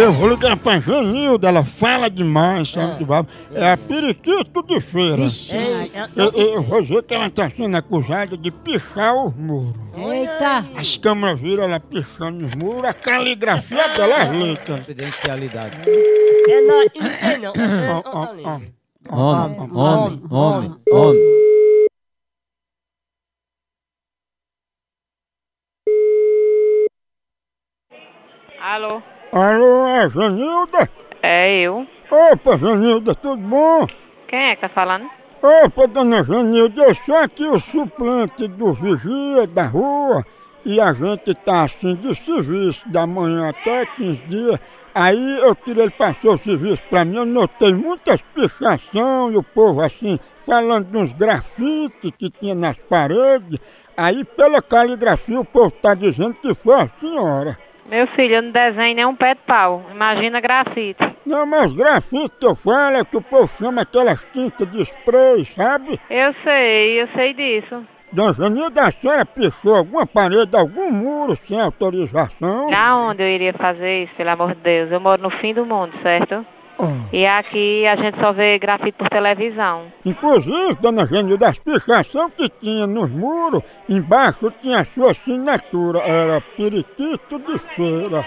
Eu vou ligar pra Janilda, ela fala demais, sabe de babo. É a periquito de feira. Ei, Eu, eu vou dizer que ela tá sendo acusada de pichar os muros. Eita! As câmeras viram ela pichando os muros, a caligrafia dela é letra. Confidencialidade. É não, não tem não. É. Homem, homem, homem, homem. Alô? Alô, é Janilda? É eu. Opa, Janilda, tudo bom? Quem é que tá falando? Opa, dona Janilda, eu sou aqui o suplente do vigia da rua e a gente tá assim de serviço da manhã até 15 dias. Aí eu queria ele passou o serviço pra mim, eu notei muitas pichação e o povo assim, falando de uns grafites que tinha nas paredes. Aí pela caligrafia o povo tá dizendo que foi a senhora. Meu filho, eu não desenho nem um pé de pau. Imagina grafite. Não, mas grafite que eu falo é que o povo chama aquelas tintas de spray, sabe? Eu sei, eu sei disso. Dona Janilda, a senhora pichou alguma parede, algum muro sem autorização? Aonde eu iria fazer isso, pelo amor de Deus? Eu moro no fim do mundo, certo? Ah. E aqui a gente só vê grafite por televisão. Inclusive, dona Janilda, as pichação que tinha nos muros, embaixo tinha a sua assinatura, era periquito de feira.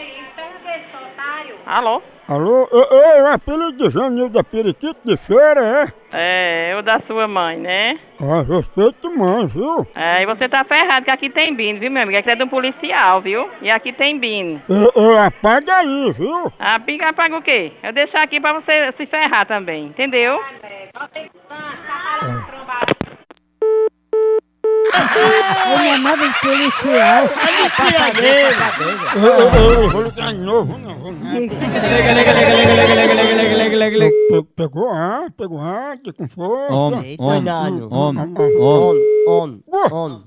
Alô? Alô? Ei, ei, o apelido de Janilda Periquito de feira, é? É, eu da sua mãe, né? Ah, respeito mãe, viu? É, e você tá ferrado que aqui tem bino, viu, meu amigo? Aqui é de um policial, viu? E aqui tem bino. Ei, ei, apaga aí, viu? A pica paga o quê? Eu deixar aqui pra você se ferrar também, entendeu? Ele é nada policial. Ei, ei, ei, vou ligar de novo, não, vou não. Pe- Pegou ar, pegou ar, que com força. Homem, homem, homem, homem. On.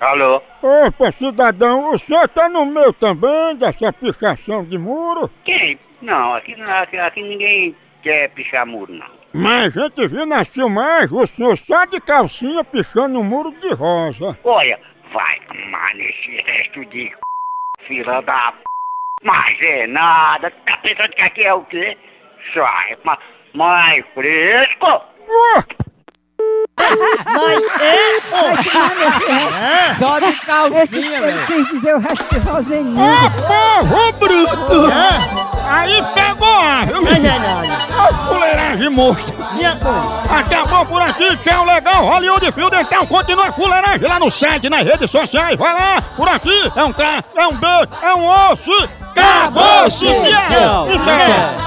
Alô? Opa, cidadão, o senhor tá no meio também dessa pichação de muro? Quem? Não, aqui, não- aqui, aqui ninguém quer pichar muro, não. Mas a gente viu na filmagem o senhor só de calcinha pichando um muro de rosa. Olha, vai tomar nesse resto de c... fila da p... Mas é nada, tá pensando que aqui é o quê? Sai, mas mais fresco? Ué, Mas é, Só de esse calcinha, ele velho. quis dizer o resto de Roseninho. Ô povo bruto! Aí pegou ar, viu? Ô fuleiragem monstro! Acabou por aqui, tchau, legal, Hollywood Fio Dental, continua a fuleiragem lá no site, nas redes sociais, vai lá, por aqui, é um K, é um B, é um osso, acabou-se, tchau! Então,